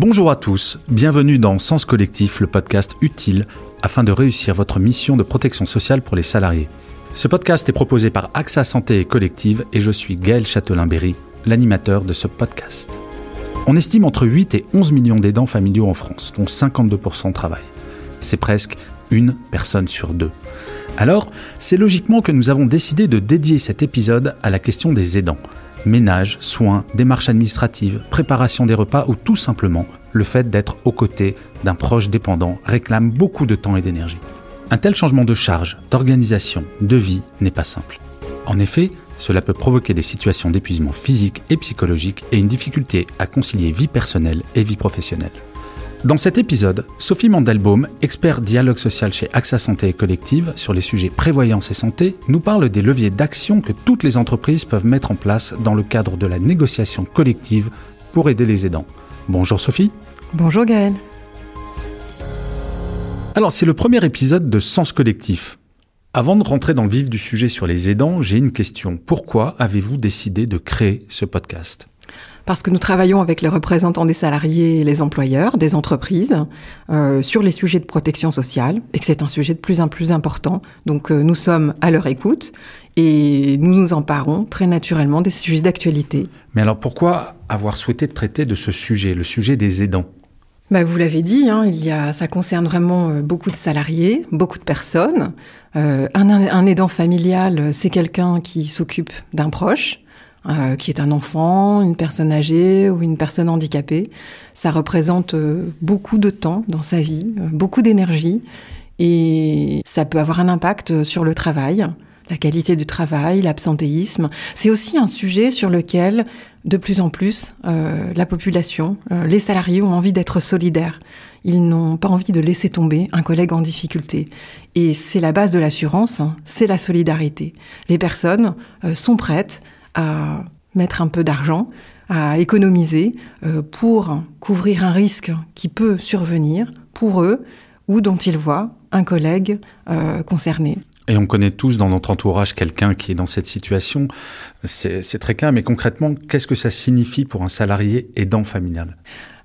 Bonjour à tous, bienvenue dans Sens Collectif, le podcast utile afin de réussir votre mission de protection sociale pour les salariés. Ce podcast est proposé par AXA Santé et Collective et je suis Gaël Châtelain-Berry, l'animateur de ce podcast. On estime entre 8 et 11 millions d'aidants familiaux en France, dont 52% travaillent. C'est presque une personne sur deux. Alors, c'est logiquement que nous avons décidé de dédier cet épisode à la question des aidants. Ménage, soins, démarches administratives, préparation des repas ou tout simplement le fait d'être aux côtés d'un proche dépendant réclame beaucoup de temps et d'énergie. Un tel changement de charge, d'organisation, de vie n'est pas simple. En effet, cela peut provoquer des situations d'épuisement physique et psychologique et une difficulté à concilier vie personnelle et vie professionnelle. Dans cet épisode, Sophie Mandelbaum, expert dialogue social chez AXA Santé et Collective sur les sujets prévoyance et santé, nous parle des leviers d'action que toutes les entreprises peuvent mettre en place dans le cadre de la négociation collective pour aider les aidants. Bonjour Sophie. Bonjour Gaël. Alors c'est le premier épisode de Sens Collectif. Avant de rentrer dans le vif du sujet sur les aidants, j'ai une question. Pourquoi avez-vous décidé de créer ce podcast? Parce que nous travaillons avec les représentants des salariés et les employeurs des entreprises euh, sur les sujets de protection sociale et que c'est un sujet de plus en plus important. Donc euh, nous sommes à leur écoute et nous nous emparons très naturellement des sujets d'actualité. Mais alors pourquoi avoir souhaité traiter de ce sujet, le sujet des aidants? Bah, vous l'avez dit, hein, il y a, ça concerne vraiment euh, beaucoup de salariés, beaucoup de personnes. Euh, un, un, aidant familial, c'est quelqu'un qui s'occupe d'un proche, euh, qui est un enfant, une personne âgée ou une personne handicapée. Ça représente euh, beaucoup de temps dans sa vie, euh, beaucoup d'énergie, et ça peut avoir un impact sur le travail, la qualité du travail, l'absentéisme. C'est aussi un sujet sur lequel, de plus en plus, la population, les salariés ont envie d'être solidaires. Ils n'ont pas envie de laisser tomber un collègue en difficulté. Et c'est la base de l'assurance, hein, c'est la solidarité. Les personnes sont prêtes à mettre un peu d'argent, à économiser euh, pour couvrir un risque qui peut survenir pour eux ou dont ils voient un collègue euh, concerné. Et on connaît tous dans notre entourage quelqu'un qui est dans cette situation. C'est très clair, mais concrètement, qu'est-ce que ça signifie pour un salarié aidant familial?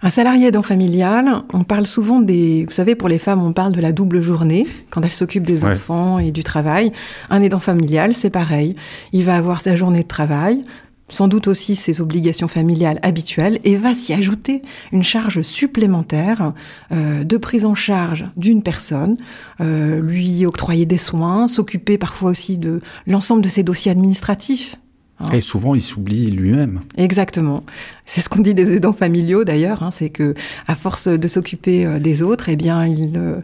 Un salarié aidant familial, on parle souvent des... Vous savez, pour les femmes, on parle de la double journée, quand elles s'occupent des enfants et du travail. Un aidant familial, c'est pareil. Il va avoir sa journée de travail, sans doute aussi ses obligations familiales habituelles, et va s'y ajouter une charge supplémentaire euh, de prise en charge d'une personne, euh, lui octroyer des soins, s'occuper parfois aussi de l'ensemble de ses dossiers administratifs, Hein. Et souvent, il s'oublie lui-même. Exactement. C'est ce qu'on dit des aidants familiaux d'ailleurs, hein, c'est que à force de s'occuper euh, des autres, eh bien, ils, euh,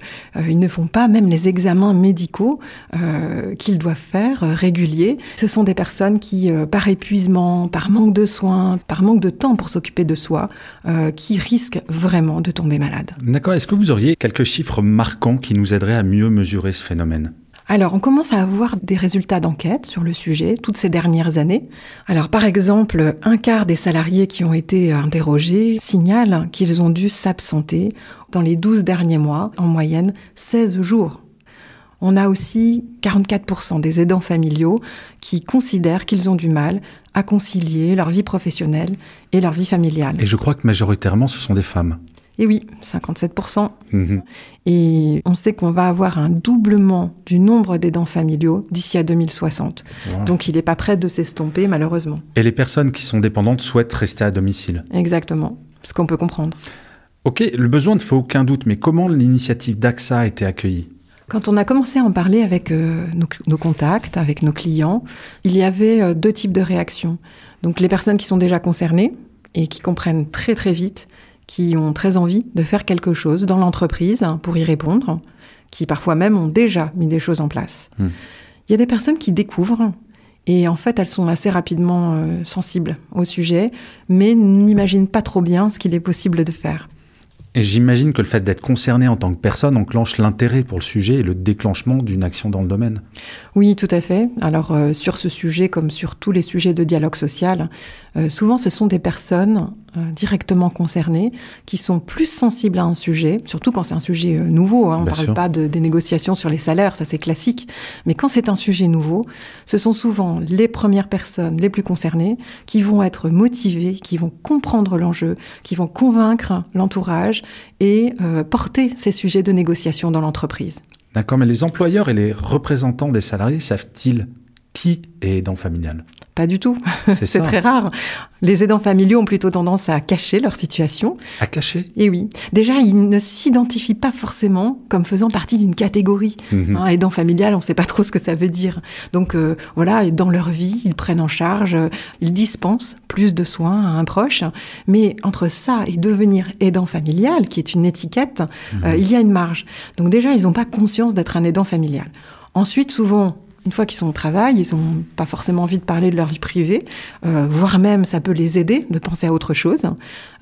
ils, ne font pas même les examens médicaux euh, qu'ils doivent faire réguliers. Ce sont des personnes qui, par épuisement, par manque de soins, par manque de temps pour s'occuper de soi, qui risquent vraiment de tomber malades. D'accord. Est-ce que vous auriez quelques chiffres marquants qui nous aideraient à mieux mesurer ce phénomène? Alors, on commence à avoir des résultats d'enquête sur le sujet toutes ces dernières années. Alors, par exemple, un quart des salariés qui ont été interrogés signalent qu'ils ont dû s'absenter dans les 12 derniers mois, en moyenne 16 jours. On a aussi 44% des aidants familiaux qui considèrent qu'ils ont du mal à concilier leur vie professionnelle et leur vie familiale. Et je crois que majoritairement, ce sont des femmes. Et oui, 57%. Mhm. Et on sait qu'on va avoir un doublement du nombre d'aidants familiaux d'ici à 2060. Donc il n'est pas prêt de s'estomper, malheureusement. Et les personnes qui sont dépendantes souhaitent rester à domicile. Exactement, ce qu'on peut comprendre. Ok, le besoin ne fait aucun doute, mais comment l'initiative d'AXA a été accueillie? Quand on a commencé à en parler avec euh, nos, nos, contacts, avec nos clients, il y avait euh, deux types de réactions. Donc les personnes qui sont déjà concernées et qui comprennent très très vite qui ont très envie de faire quelque chose dans l'entreprise pour y répondre, qui parfois même ont déjà mis des choses en place. Hmm. Il y a des personnes qui découvrent et en fait elles sont assez rapidement euh, sensibles au sujet, mais n'imaginent pas trop bien ce qu'il est possible de faire. Et j'imagine que le fait d'être concerné en tant que personne enclenche l'intérêt pour le sujet et le déclenchement d'une action dans le domaine. Oui, tout à fait. Alors euh, sur ce sujet, comme sur tous les sujets de dialogue social, euh, souvent ce sont des personnes euh, directement concernés qui sont plus sensibles à un sujet, surtout quand c'est un sujet euh, nouveau. Hein, on ne parle pas de, des négociations sur les salaires, ça c'est classique. Mais quand c'est un sujet nouveau, ce sont souvent les premières personnes les plus concernées qui vont être motivées, qui vont comprendre l'enjeu, qui vont convaincre l'entourage et euh, porter ces sujets de négociation dans l'entreprise. D'accord, mais les employeurs et les représentants des salariés savent-ils qui est aidant familial? Pas du tout. C'est très rare. Les aidants familiaux ont plutôt tendance à cacher leur situation. À cacher? Et oui. Déjà, ils ne s'identifient pas forcément comme faisant partie d'une catégorie. Mhm. Hein, aidant familial, on ne sait pas trop ce que ça veut dire. Donc euh, voilà, dans leur vie, ils prennent en charge, euh, ils dispensent plus de soins à un proche. Mais entre ça et devenir aidant familial, qui est une étiquette, euh, mhm. il y a une marge. Donc déjà, ils n'ont pas conscience d'être un aidant familial. Ensuite, souvent, une fois qu'ils sont au travail, ils n'ont pas forcément envie de parler de leur vie privée, euh, voire même ça peut les aider de penser à autre chose.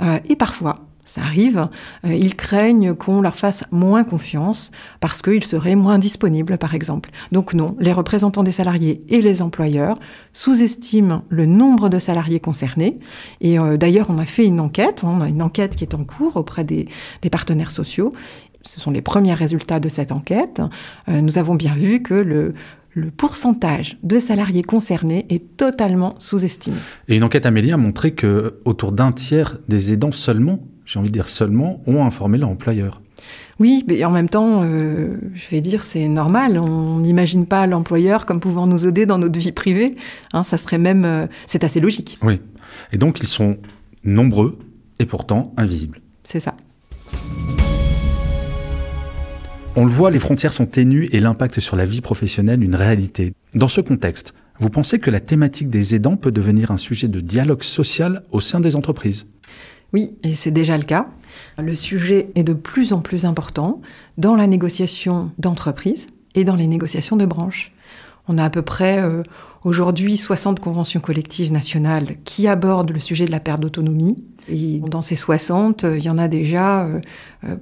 Euh, et parfois, ça arrive, euh, ils craignent qu'on leur fasse moins confiance parce qu'ils seraient moins disponibles, par exemple. Donc non, les représentants des salariés et les employeurs sous-estiment le nombre de salariés concernés. Et d'ailleurs, on a fait une enquête, on a une enquête qui est en cours auprès des partenaires sociaux. Ce sont les premiers résultats de cette enquête. nous avons bien vu que le, le pourcentage de salariés concernés est totalement sous-estimé. Et une enquête Amélie a montré que autour d'un tiers des aidants seulement, j'ai envie de dire seulement, ont informé leur employeur. Oui, mais en même temps, euh, je vais dire, c'est normal. On n'imagine pas l'employeur comme pouvant nous aider dans notre vie privée. Hein, ça serait même, euh, c'est assez logique. Oui. Et donc, ils sont nombreux et pourtant invisibles. C'est ça. On le voit, les frontières sont ténues et l'impact sur la vie professionnelle une réalité. Dans ce contexte, vous pensez que la thématique des aidants peut devenir un sujet de dialogue social au sein des entreprises? Oui, et c'est déjà le cas. Le sujet est de plus en plus important dans la négociation d'entreprise et dans les négociations de branches. On a à peu près euh, aujourd'hui 60 conventions collectives nationales qui abordent le sujet de la perte d'autonomie. Et dans ces 60, euh, il y en a déjà euh,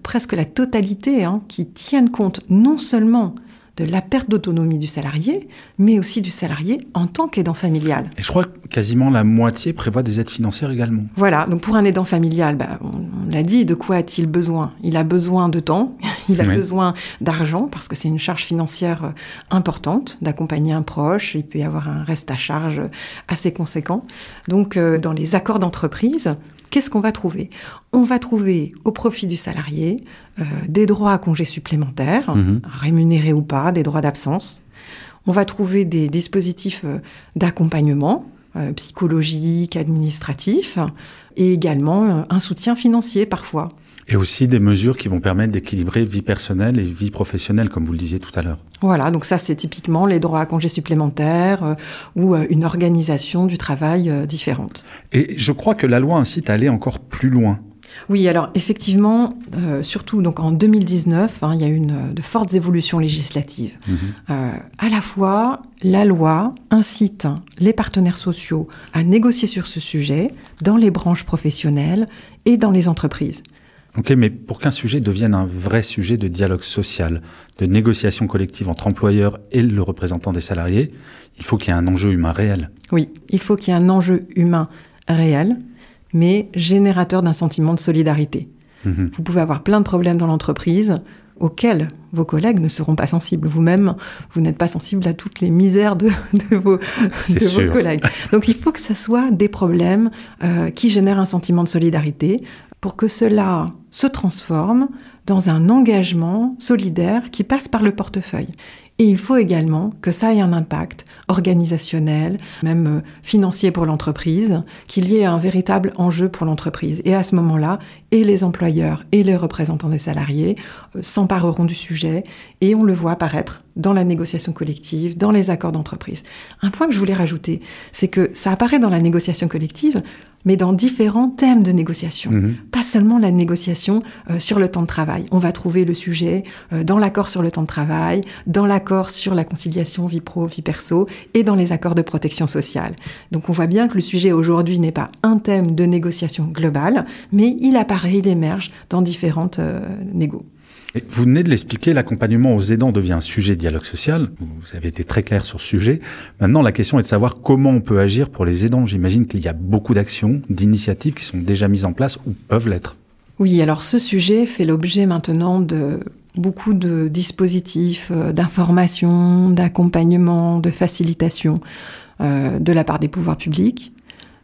presque la totalité hein, qui tiennent compte non seulement de la perte d'autonomie du salarié, mais aussi du salarié en tant qu'aidant familial. Et je crois que quasiment la moitié prévoit des aides financières également. Voilà, donc pour un aidant familial, bah, on, l'a dit, de quoi a-t-il besoin? Il a besoin de temps, il a besoin d'argent, parce que c'est une charge financière euh, importante d'accompagner un proche, il peut y avoir un reste à charge assez conséquent. Donc euh, dans les accords d'entreprise, qu'est-ce qu'on va trouver? On va trouver au profit du salarié euh, des droits à congés supplémentaires, mhm. rémunérés ou pas, des droits d'absence. On va trouver des dispositifs euh, d'accompagnement euh, psychologique, administratif, et également un soutien financier parfois. Et aussi des mesures qui vont permettre d'équilibrer vie personnelle et vie professionnelle, comme vous le disiez tout à l'heure. Voilà, donc ça c'est typiquement les droits à congés supplémentaires euh, ou euh, une organisation du travail euh, différente. Et je crois que la loi incite à aller encore plus loin. Oui, alors effectivement, surtout donc en 2019, hein, il y a eu une, de fortes évolutions législatives. Mhm. à la fois, la loi incite les partenaires sociaux à négocier sur ce sujet dans les branches professionnelles et dans les entreprises. Ok, mais pour qu'un sujet devienne un vrai sujet de dialogue social, de négociation collective entre employeurs et le représentant des salariés, il faut qu'il y ait un enjeu humain réel. Oui, il faut qu'il y ait un enjeu humain réel, mais générateur d'un sentiment de solidarité. Mhm. Vous pouvez avoir plein de problèmes dans l'entreprise auxquels vos collègues ne seront pas sensibles. Vous-même, vous, n'êtes pas sensible à toutes les misères de, vos, collègues. Donc il faut que ça soit des problèmes euh, qui génèrent un sentiment de solidarité, pour que cela se transforme dans un engagement solidaire qui passe par le portefeuille. Et il faut également que ça ait un impact organisationnel, même euh, financier pour l'entreprise, qu'il y ait un véritable enjeu pour l'entreprise. Et à ce moment-là, et les employeurs et les représentants des salariés euh, s'empareront du sujet et on le voit apparaître dans la négociation collective, dans les accords d'entreprise. Un point que je voulais rajouter, c'est que ça apparaît dans la négociation collective mais dans différents thèmes de négociation. Mhm. Pas seulement la négociation euh, sur le temps de travail. On va trouver le sujet euh, dans l'accord sur le temps de travail, dans l'accord sur la conciliation vie pro, vie perso et dans les accords de protection sociale. Donc on voit bien que le sujet aujourd'hui n'est pas un thème de négociation globale, mais il apparaît, il émerge dans différentes euh, Vous venez de l'expliquer, l'accompagnement aux aidants devient un sujet de dialogue social. Vous avez été très clair sur ce sujet. Maintenant, la question est de savoir comment on peut agir pour les aidants. J'imagine qu'il y a beaucoup d'actions, d'initiatives qui sont déjà mises en place ou peuvent l'être. Oui, alors ce sujet fait l'objet maintenant de beaucoup de dispositifs euh, d'information, d'accompagnement, de facilitation euh, de la part des pouvoirs publics,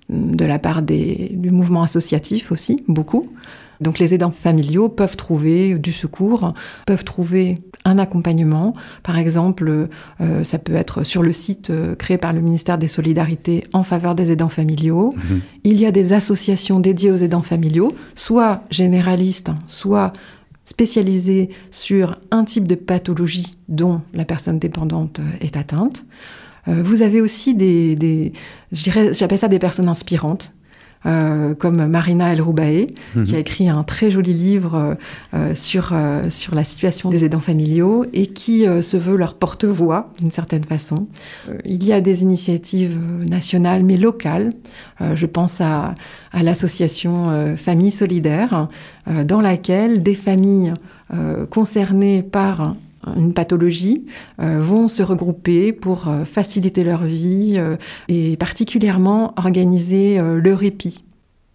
de la part des, du mouvement associatif aussi, beaucoup. Donc les aidants familiaux peuvent trouver du secours, peuvent trouver un accompagnement. Par exemple, euh, ça peut être sur le site euh, créé par le ministère des Solidarités en faveur des aidants familiaux. Mhm. Il y a des associations dédiées aux aidants familiaux, soit généralistes, soit spécialisées sur un type de pathologie dont la personne dépendante euh, est atteinte. vous avez aussi des, des j'appelle ça des personnes inspirantes, euh, comme Marina El Roubaé, mhm. qui a écrit un très joli livre euh, euh, sur, sur la situation des aidants familiaux et qui se veut leur porte-voix d'une certaine façon. il y a des initiatives nationales mais locales. je pense à, à l'association Famille Solidaire, dans laquelle des familles concernées par une pathologie, euh, vont se regrouper pour euh, faciliter leur vie euh, et particulièrement organiser le répit.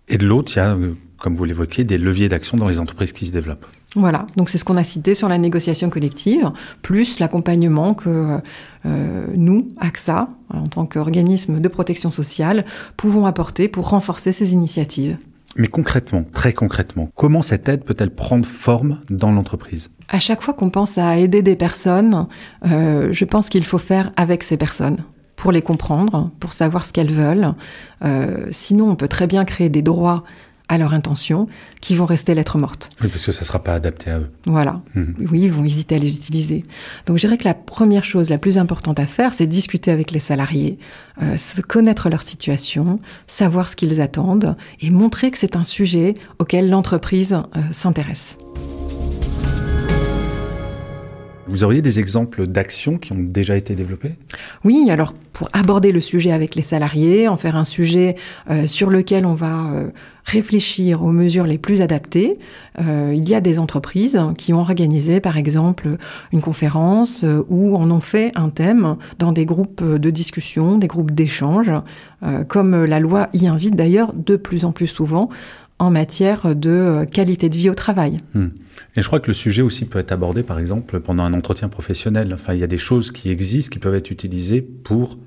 Et de l'autre, il y a, comme vous l'évoquiez, des leviers d'action dans les entreprises qui se développent. Voilà, donc c'est ce qu'on a cité sur la négociation collective, plus l'accompagnement que nous, AXA, en tant qu'organisme de protection sociale, pouvons apporter pour renforcer ces initiatives. Mais concrètement, très concrètement, comment cette aide peut-elle prendre forme dans l'entreprise? À chaque fois qu'on pense à aider des personnes, euh, je pense qu'il faut faire avec ces personnes pour les comprendre, pour savoir ce qu'elles veulent. Euh, sinon, on peut très bien créer des droits à leur intention, qui vont rester lettres mortes. Oui, parce que ça ne sera pas adapté à eux. Voilà. Mhm. Oui, ils vont hésiter à les utiliser. Donc je dirais que la première chose, la plus importante à faire, c'est discuter avec les salariés, euh, connaître leur situation, savoir ce qu'ils attendent et montrer que c'est un sujet auquel l'entreprise euh, s'intéresse. Vous auriez des exemples d'actions qui ont déjà été développées? Oui, alors pour aborder le sujet avec les salariés, en faire un sujet euh, sur lequel on va euh, réfléchir aux mesures les plus adaptées, euh, il y a des entreprises qui ont organisé par exemple une conférence ou en ont fait un thème dans des groupes de discussion, des groupes d'échange, comme la loi y invite d'ailleurs de plus en plus souvent en matière de qualité de vie au travail. Hmm. Et je crois que le sujet aussi peut être abordé, par exemple, pendant un entretien professionnel. Enfin, il y a des choses qui existent, qui peuvent être utilisées pour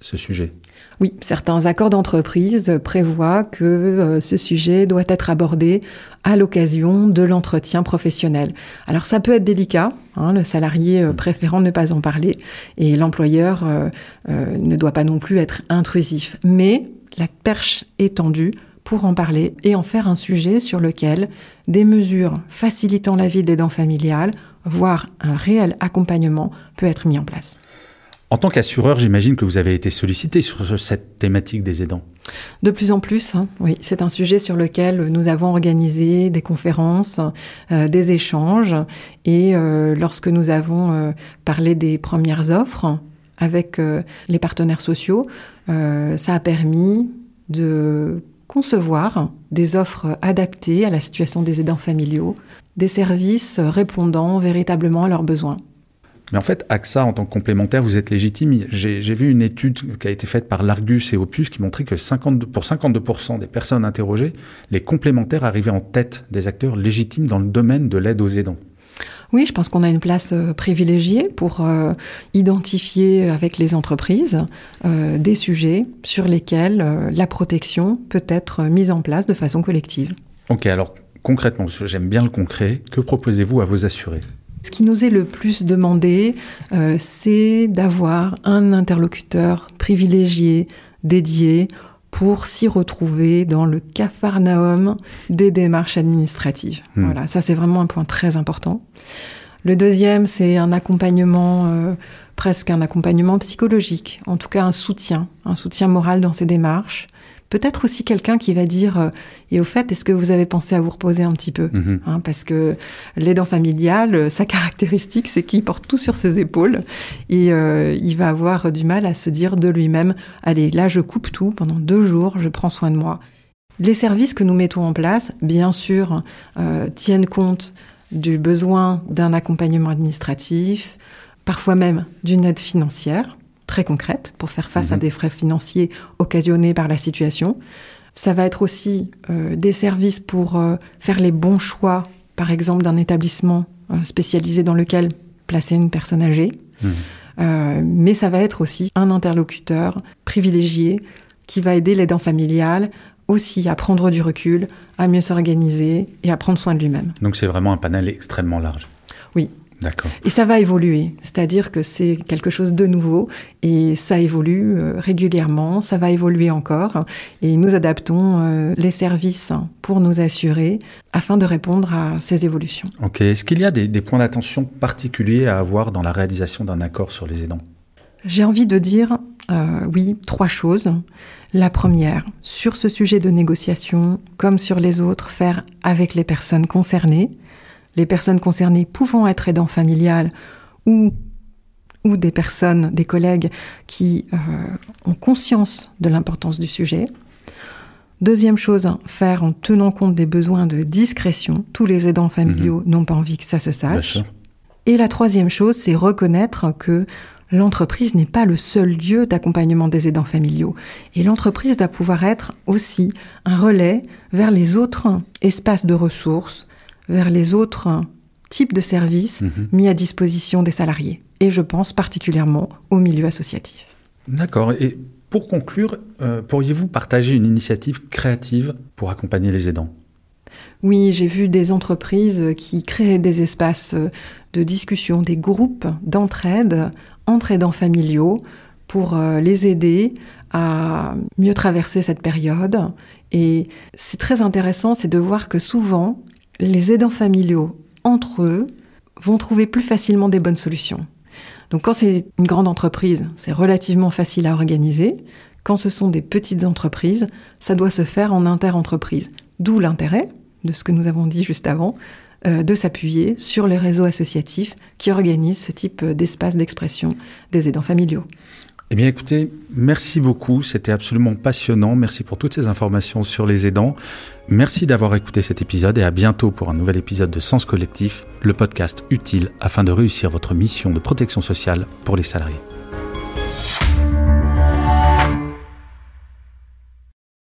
ce sujet. Oui, certains accords d'entreprise prévoient que euh, ce sujet doit être abordé à l'occasion de l'entretien professionnel. Alors ça peut être délicat, hein, le salarié euh, mm. préférant ne pas en parler, et l'employeur euh, ne doit pas non plus être intrusif. Mais la perche est tendue pour en parler et en faire un sujet sur lequel des mesures facilitant la vie des dents familiales, voire un réel accompagnement, peut être mis en place. En tant qu'assureur, j'imagine que vous avez été sollicité sur cette thématique des aidants. De plus en plus, hein, oui. C'est un sujet sur lequel nous avons organisé des conférences, euh, des échanges. Et euh, lorsque nous avons euh, parlé des premières offres avec les partenaires sociaux, ça a permis de concevoir des offres adaptées à la situation des aidants familiaux, des services répondant véritablement à leurs besoins. Mais en fait, AXA, en tant que complémentaire, vous êtes légitime. J'ai vu une étude qui a été faite par l'Argus et Opus qui montrait que 52, pour 52% des personnes interrogées, les complémentaires arrivaient en tête des acteurs légitimes dans le domaine de l'aide aux aidants. Oui, je pense qu'on a une place euh, privilégiée pour euh, identifier avec les entreprises euh, des sujets sur lesquels la protection peut être mise en place de façon collective. Ok, alors concrètement, j'aime bien le concret, que proposez-vous à vos assurés? Ce qui nous est le plus demandé, c'est d'avoir un interlocuteur privilégié, dédié, pour s'y retrouver dans le capharnaüm des démarches administratives. Hmm. Voilà, ça c'est vraiment un point très important. Le deuxième, c'est un accompagnement, euh, presque un accompagnement psychologique, en tout cas un soutien, un soutien moral dans ces démarches, Peut-être aussi quelqu'un qui va dire euh, et au fait, est-ce que vous avez pensé à vous reposer un petit peu mhm. hein, Parce que l'aidant familial, euh, sa caractéristique, c'est qu'il porte tout sur ses épaules et euh, il va avoir du mal à se dire de lui-même allez, là, je coupe tout pendant deux jours, je prends soin de moi. Les services que nous mettons en place, bien sûr, tiennent compte du besoin d'un accompagnement administratif, parfois même d'une aide financière très concrète pour faire face à mhm. des frais financiers occasionnés par la situation. Ça va être aussi euh, des services pour euh, faire les bons choix, par exemple d'un établissement euh, spécialisé dans lequel placer une personne âgée. Mhm. mais ça va être aussi un interlocuteur privilégié qui va aider l'aidant familial aussi à prendre du recul, à mieux s'organiser et à prendre soin de lui-même. Donc c'est vraiment un panel extrêmement large. Oui. Et ça va évoluer, c'est-à-dire que c'est quelque chose de nouveau et ça évolue euh, régulièrement, ça va évoluer encore et nous adaptons euh, les services pour nous assurer afin de répondre à ces évolutions. Ok. Est-ce qu'il y a des, des points d'attention particuliers à avoir dans la réalisation d'un accord sur les aidants? J'ai envie de dire euh, oui, trois choses. La première, sur ce sujet de négociation, comme sur les autres, faire avec les personnes concernées. Les personnes concernées pouvant être aidants familiales ou, ou des personnes, des collègues qui euh, ont conscience de l'importance du sujet. Deuxième chose, faire en tenant compte des besoins de discrétion. Tous les aidants familiaux mhm. n'ont pas envie que ça se sache. Et la troisième chose, c'est reconnaître que l'entreprise n'est pas le seul lieu d'accompagnement des aidants familiaux. Et l'entreprise doit pouvoir être aussi un relais vers les autres espaces de ressources, vers les autres types de services mhm. mis à disposition des salariés. Et je pense particulièrement au milieu associatif. D'accord. Et pour conclure, euh, pourriez-vous partager une initiative créative pour accompagner les aidants? Oui, j'ai vu des entreprises qui créent des espaces de discussion, des groupes d'entraide entre aidants familiaux pour euh, les aider à mieux traverser cette période. Et c'est très intéressant, c'est de voir que souvent, les aidants familiaux, entre eux, vont trouver plus facilement des bonnes solutions. Donc quand c'est une grande entreprise, c'est relativement facile à organiser. Quand ce sont des petites entreprises, ça doit se faire en inter-entreprise. D'où l'intérêt de ce que nous avons dit juste avant, euh, de s'appuyer sur les réseaux associatifs qui organisent ce type d'espace d'expression des aidants familiaux. Eh bien écoutez, merci beaucoup, c'était absolument passionnant, merci pour toutes ces informations sur les aidants, merci d'avoir écouté cet épisode et à bientôt pour un nouvel épisode de Sens Collectif, le podcast utile afin de réussir votre mission de protection sociale pour les salariés.